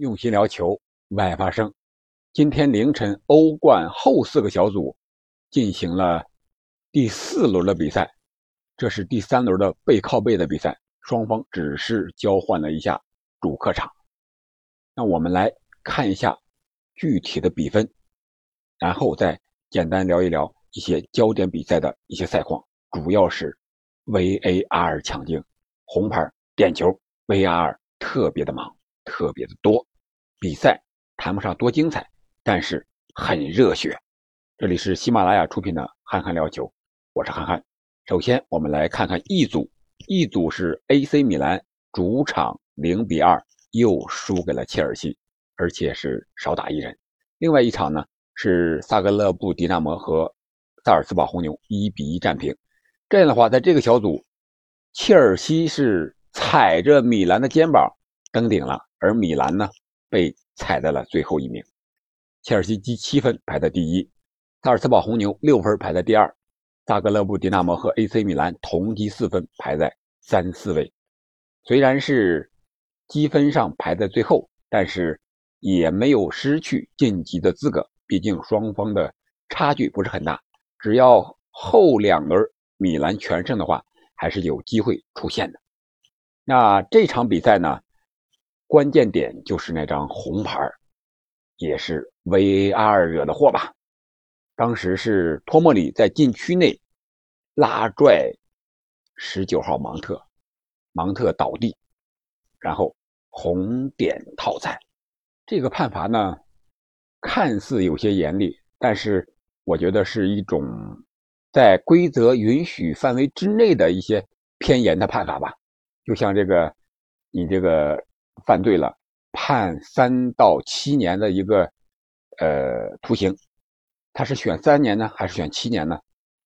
用心聊球，外发生。今天凌晨，欧冠后四个小组进行了第四轮的比赛，这是第三轮的背靠背的比赛，双方只是交换了一下主客场。那我们来看一下具体的比分，然后再简单聊一聊一些焦点比赛的一些赛况，主要是 VAR 抢镜、红牌、点球，VAR 特别的忙。特别的多，比赛谈不上多精彩，但是很热血。这里是喜马拉雅出品的《憨憨聊球》，我是憨憨。首先，我们来看看一组一组是 AC 米兰主场零比二又输给了切尔西，而且是少打一人。另外一场呢是萨格勒布迪纳摩和萨尔茨堡红牛一比一战平。这样的话，在这个小组，切尔西是踩着米兰的肩膀登顶了。而米兰呢，被踩在了最后一名。切尔西积七分排在第一，萨尔茨堡红牛六分排在第二，萨格勒布迪纳摩和 AC 米兰同积四分排在三四位。虽然是积分上排在最后，但是也没有失去晋级的资格。毕竟双方的差距不是很大，只要后两轮米兰全胜的话，还是有机会出现的。那这场比赛呢？关键点就是那张红牌，也是 VAR 惹的祸吧？当时是托莫里在禁区内拉拽十九号芒特，芒特倒地，然后红点套餐。这个判罚呢，看似有些严厉，但是我觉得是一种在规则允许范围之内的一些偏严的判罚吧。就像这个，你这个。犯罪了，判三到七年的一个呃徒刑，他是选三年呢，还是选七年呢？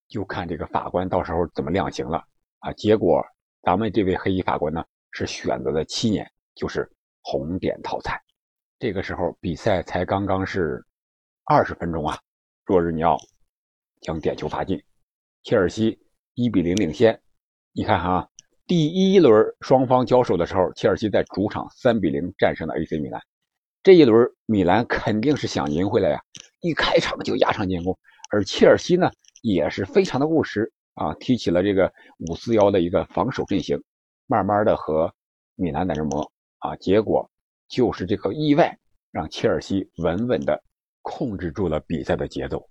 就看这个法官到时候怎么量刑了啊。结果咱们这位黑衣法官呢是选择了七年，就是红点套餐。这个时候比赛才刚刚是二十分钟啊，若日尼奥将点球罚进，切尔西一比零领先。你看哈。第一轮双方交手的时候，切尔西在主场三比零战胜了 AC 米兰。这一轮米兰肯定是想赢回来呀，一开场就压上进攻。而切尔西呢，也是非常的务实啊，踢起了这个五四幺的一个防守阵型，慢慢的和米兰在这磨啊。结果就是这个意外，让切尔西稳稳的控制住了比赛的节奏。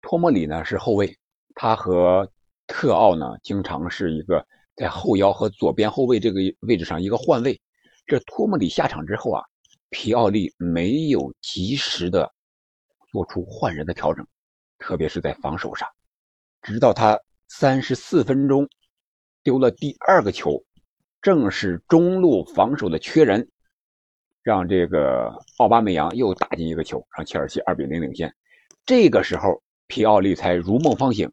托莫里呢是后卫，他和特奥呢经常是一个。在后腰和左边后卫这个位置上一个换位，这托莫里下场之后啊，皮奥利没有及时的做出换人的调整，特别是在防守上，直到他三十四分钟丢了第二个球，正是中路防守的缺人，让这个奥巴梅扬又打进一个球，让切尔西二比零领先。这个时候皮奥利才如梦方醒，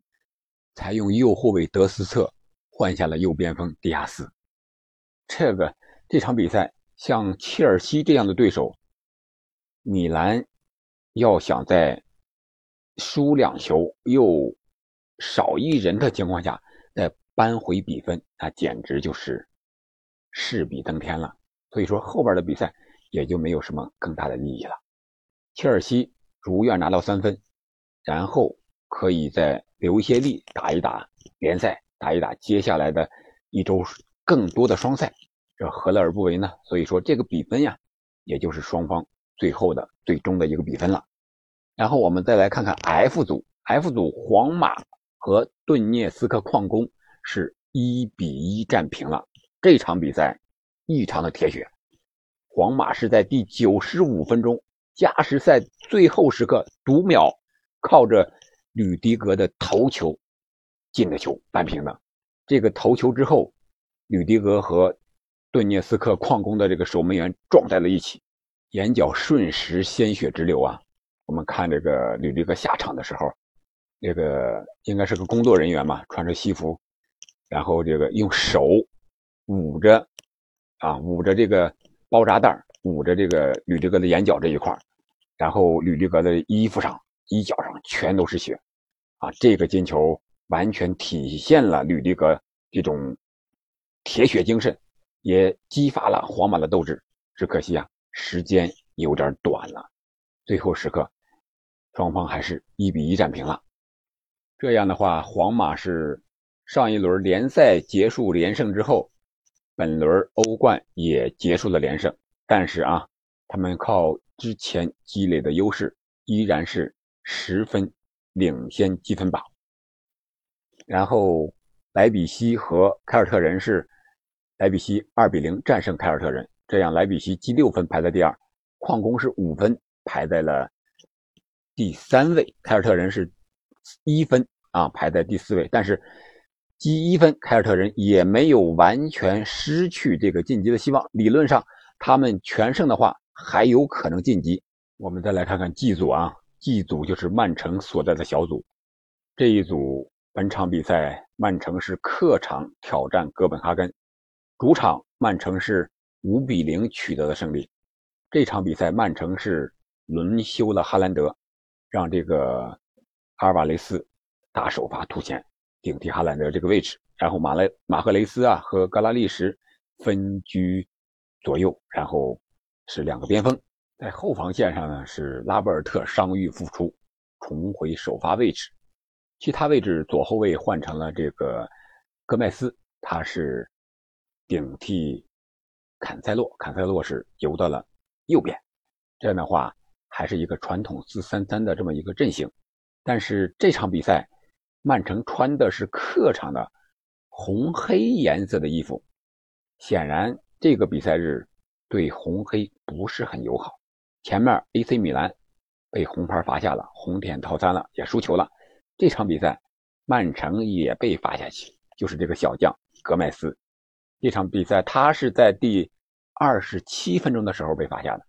才用右后卫德斯策。换下了右边锋迪亚斯，这个这场比赛像切尔西这样的对手，米兰要想在输两球又少一人的情况下再扳回比分，那简直就是势比登天了。所以说后边的比赛也就没有什么更大的意义了。切尔西如愿拿到三分，然后可以再留一些力打一打联赛。打一打接下来的一周更多的双赛，这何乐而不为呢？所以说这个比分呀，也就是双方最后的最终的一个比分了。然后我们再来看看 F 组，F 组皇马和顿涅斯克矿工是一比一战平了。这场比赛异常的铁血，皇马是在第九十五分钟加时赛最后时刻读秒，靠着吕迪格的头球。进的球扳平的，这个头球之后，吕迪格和顿涅斯克矿工的这个守门员撞在了一起，眼角瞬时鲜血直流啊！我们看这个吕迪格下场的时候，这个应该是个工作人员嘛，穿着西服，然后这个用手捂着啊捂着这个包扎带，捂着这个吕迪格的眼角这一块然后吕迪格的衣服上、衣角上全都是血啊！这个进球。完全体现了吕迪格这种铁血精神，也激发了皇马的斗志。只可惜啊，时间有点短了。最后时刻，双方还是一比一战平了。这样的话，皇马是上一轮联赛结束连胜之后，本轮欧冠也结束了连胜。但是啊，他们靠之前积累的优势，依然是十分领先积分榜。然后，莱比锡和凯尔特人是莱比锡二比零战胜凯尔特人，这样莱比锡积六分排在第二，矿工是五分。排在了第三位，凯尔特人是一分啊，排在第四位。但是积一分，凯尔特人也没有完全失去这个晋级的希望。理论上，他们全胜的话，还有可能晋级。我们再来看看 G 组啊，G 组就是曼城所在的小组。这一组本场比赛，曼城是客场挑战哥本哈根，主场曼城是五比零取得的胜利。这场比赛，曼城是。轮休了哈兰德，让这个阿尔瓦雷斯打首发突前顶替哈兰德这个位置，然后马雷马赫雷斯啊和格拉利什分居左右，然后是两个边锋，在后防线上呢是拉波尔特伤愈复出，重回首发位置，其他位置左后卫换成了这个戈麦斯，他是顶替坎塞洛，坎塞洛是游到了右边，这样的话。还是一个传统四三三的这么一个阵型，但是这场比赛，曼城穿的是客场的红黑颜色的衣服，显然这个比赛日对红黑不是很友好。前面 AC 米兰被红牌罚下了红点套餐了，也输球了。这场比赛，曼城也被罚下去，就是这个小将格麦斯。这场比赛他是在第二十七分钟的时候被罚下的。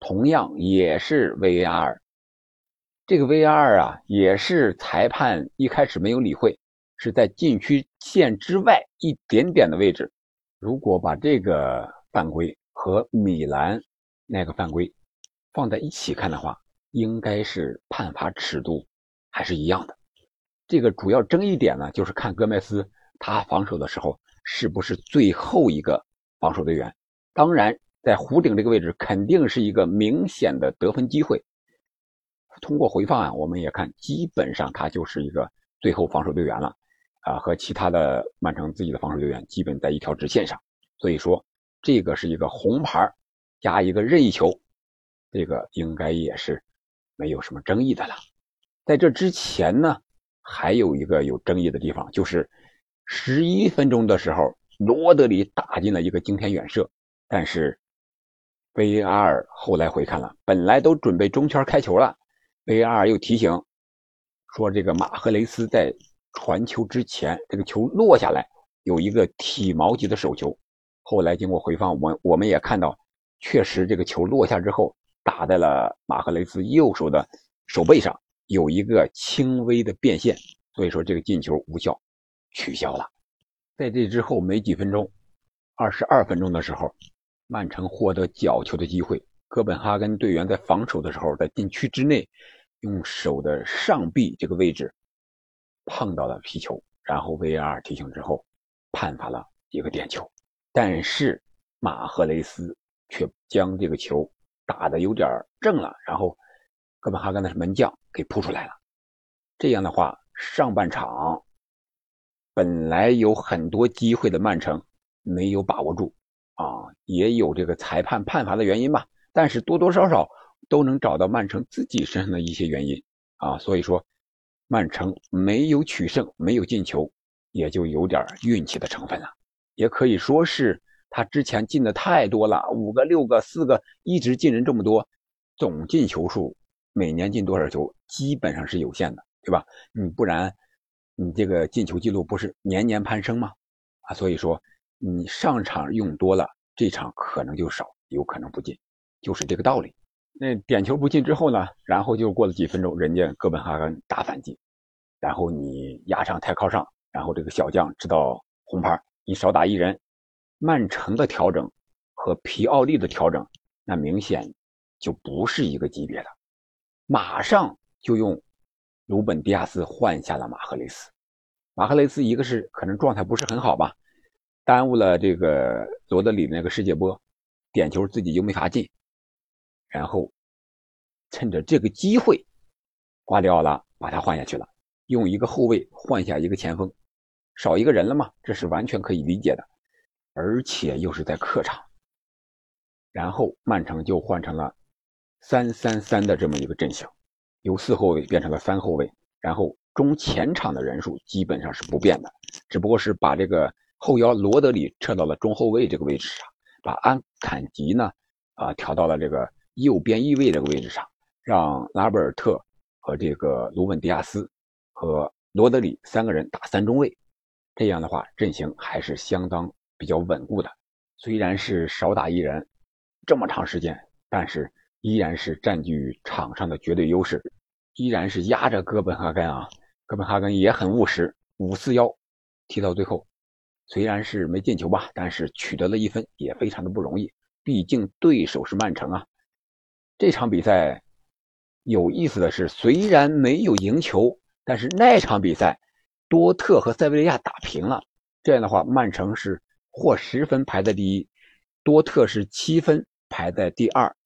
同样也是 VAR，这个 VAR 啊，也是裁判一开始没有理会，是在禁区线之外一点点的位置。如果把这个犯规和米兰那个犯规放在一起看的话，应该是判罚尺度还是一样的。这个主要争议点呢，就是看戈麦斯他防守的时候是不是最后一个防守队员。当然。在弧顶这个位置肯定是一个明显的得分机会。通过回放啊，我们也看，基本上他就是一个最后防守队员了，啊，和其他的曼城自己的防守队员基本在一条直线上。所以说，这个是一个红牌加一个任意球，这个应该也是没有什么争议的了。在这之前呢，还有一个有争议的地方，就是十一分钟的时候，罗德里打进了一个惊天远射，但是。VAR 后来回看了，本来都准备中圈开球了，VAR 又提醒说，这个马赫雷斯在传球之前，这个球落下来有一个体毛级的手球。后来经过回放，我我们也看到，确实这个球落下之后打在了马赫雷斯右手的手背上，有一个轻微的变线，所以说这个进球无效，取消了。在这之后没几分钟，二十二分钟的时候。曼城获得角球的机会，哥本哈根队员在防守的时候，在禁区之内，用手的上臂这个位置碰到了皮球，然后 VAR 提醒之后判罚了一个点球，但是马赫雷斯却将这个球打的有点正了，然后哥本哈根的门将给扑出来了。这样的话，上半场本来有很多机会的曼城没有把握住。啊，也有这个裁判判罚的原因吧，但是多多少少都能找到曼城自己身上的一些原因啊，所以说曼城没有取胜，没有进球，也就有点运气的成分了，也可以说是他之前进的太多了，五个、六个、四个，一直进人这么多，总进球数每年进多少球基本上是有限的，对吧？你不然你这个进球记录不是年年攀升吗？啊，所以说。你上场用多了，这场可能就少，有可能不进，就是这个道理。那点球不进之后呢？然后就过了几分钟，人家哥本哈根打反击，然后你压上太靠上，然后这个小将知道红牌，你少打一人。曼城的调整和皮奥利的调整，那明显就不是一个级别的。马上就用鲁本迪亚斯换下了马赫雷斯，马赫雷斯一个是可能状态不是很好吧。耽误了这个罗德里那个世界波，点球自己就没法进，然后趁着这个机会，瓜迪奥拉把他换下去了，用一个后卫换下一个前锋，少一个人了嘛，这是完全可以理解的，而且又是在客场。然后曼城就换成了三三三的这么一个阵型，由四后卫变成了三后卫，然后中前场的人数基本上是不变的，只不过是把这个后腰罗德里撤到了中后卫这个位置上，把安坎吉呢啊调到了这个右边翼位这个位置上，让拉贝尔特和这个卢本迪亚斯和罗德里三个人打三中卫，这样的话阵型还是相当比较稳固的，虽然是少打一人。这么长时间，但是依然是占据场上的绝对优势，依然是压着哥本哈根啊。哥本哈根也很务实，五四幺踢到最后，虽然是没进球吧，但是取得了一分也非常的不容易。毕竟对手是曼城啊。这场比赛有意思的是，虽然没有赢球，但是那场比赛多特和塞维利亚打平了。这样的话，曼城是获十分排在第一，多特是七分。排在第二，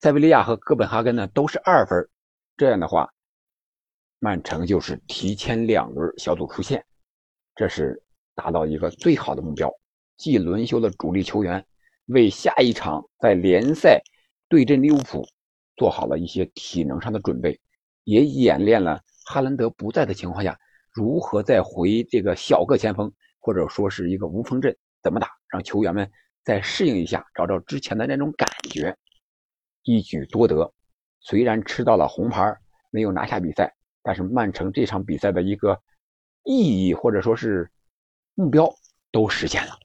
塞维利亚和哥本哈根呢都是二分，这样的话，曼城就是提前两轮小组出线，这是达到一个最好的目标。既轮休了主力球员，为下一场在联赛对阵利物浦做好了一些体能上的准备，也演练了哈兰德不在的情况下，如何再回这个小个前锋或者说是一个无锋阵怎么打，让球员们。再适应一下，找找之前的那种感觉，一举多得。虽然吃到了红牌，没有拿下比赛，但是曼城这场比赛的一个意义或者说是目标都实现了。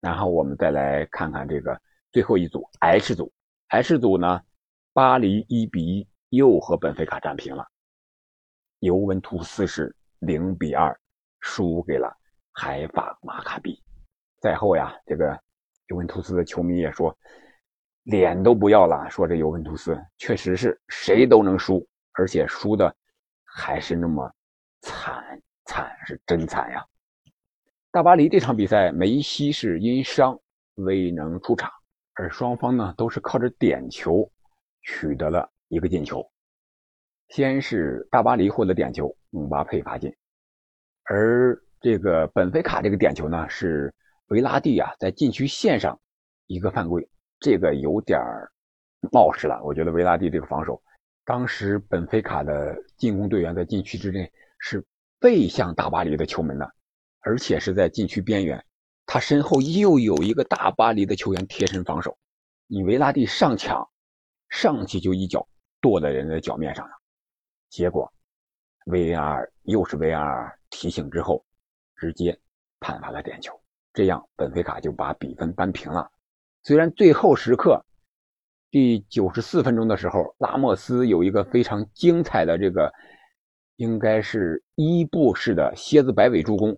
然后我们再来看看这个最后一组 H 组，H 组呢，巴黎一比一又和本菲卡战平了，尤文图斯是零比二输给了海法马卡比。赛后呀，这个。尤文图斯的球迷也说，脸都不要了。说这尤文图斯确实是谁都能输，而且输的还是那么惨惨，是真惨呀！大巴黎这场比赛，梅西是因伤未能出场，而双方呢都是靠着点球取得了一个进球。先是大巴黎获得点球，姆巴佩罚进，而这个本菲卡这个点球呢是。维拉蒂啊，在禁区线上一个犯规，这个有点冒失了。我觉得维拉蒂这个防守，当时本菲卡的进攻队员在禁区之内是背向大巴黎的球门的，而且是在禁区边缘，他身后又有一个大巴黎的球员贴身防守，你维拉蒂上抢，上去就一脚跺在人的脚面上了，结果 VAR 又是 VAR 提醒之后，直接判罚了点球。这样，本菲卡就把比分扳平了。虽然最后时刻，第九十四分钟的时候，拉莫斯有一个非常精彩的这个，应该是伊布式的蝎子摆尾助攻，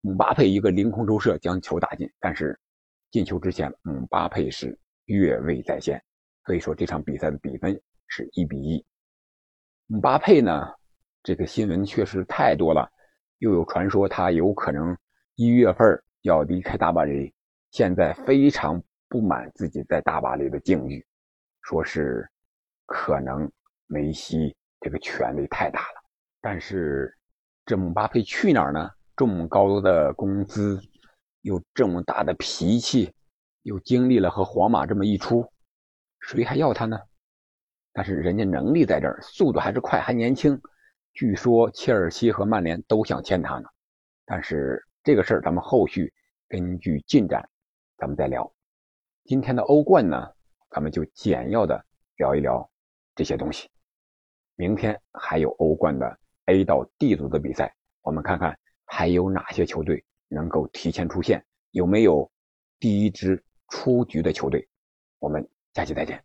姆巴佩一个凌空抽射将球打进。但是进球之前，姆巴佩是越位在先，所以说这场比赛的比分是一比一。姆巴佩呢，这个新闻确实太多了，又有传说他有可能一月份。要离开大巴黎，现在非常不满自己在大巴黎的境遇，说是可能梅西这个权力太大了。但是这姆巴佩去哪儿呢？这么高的工资，又这么大的脾气，又经历了和皇马这么一出，谁还要他呢？但是人家能力在这儿，速度还是快，还年轻。据说切尔西和曼联都想签他呢，但是。这个事儿咱们后续根据进展，咱们再聊。今天的欧冠呢，咱们就简要的聊一聊这些东西。明天还有欧冠的 A 到 D 组的比赛，我们看看还有哪些球队能够提前出线，有没有第一支出局的球队。我们下期再见。